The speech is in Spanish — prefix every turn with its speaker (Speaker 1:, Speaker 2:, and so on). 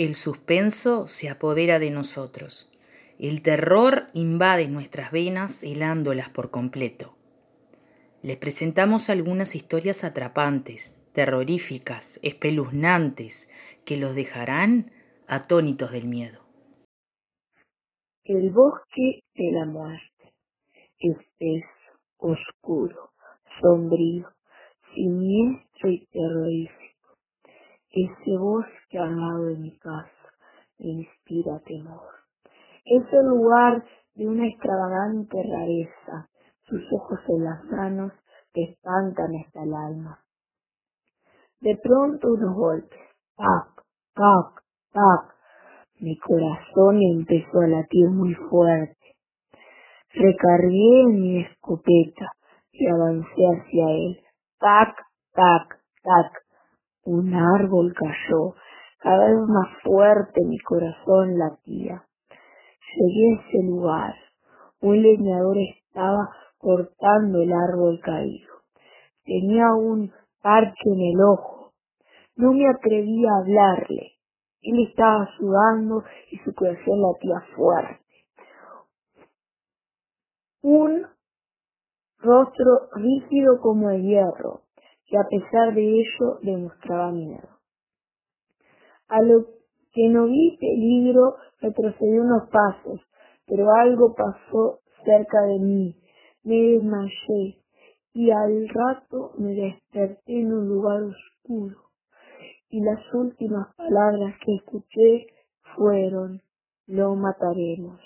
Speaker 1: El suspenso se apodera de nosotros. El terror invade nuestras venas helándolas por completo. Les presentamos algunas historias atrapantes, terroríficas, espeluznantes, que los dejarán atónitos del miedo.
Speaker 2: El bosque de la muerte, espeso, oscuro, sombrío, siniestro y terrorífico. Ese bosque al lado de mi casa me inspira temor. Es el lugar de una extravagante rareza. Sus ojos en las manos te espantan hasta el alma. De pronto unos golpes. Tac, tac, tac. Mi corazón empezó a latir muy fuerte. Recargué mi escopeta y avancé hacia él. Tac, tac, tac. Un árbol cayó. Cada vez más fuerte mi corazón latía. Llegué a ese lugar. Un leñador estaba cortando el árbol caído. Tenía un parche en el ojo. No me atrevía a hablarle. Él estaba sudando y su corazón latía fuerte. Un rostro rígido como el hierro, que a pesar de ello demostraba miedo. A lo que no vi peligro, retrocedí unos pasos, pero algo pasó cerca de mí. Me desmayé y al rato me desperté en un lugar oscuro. Y las últimas palabras que escuché fueron, lo mataremos.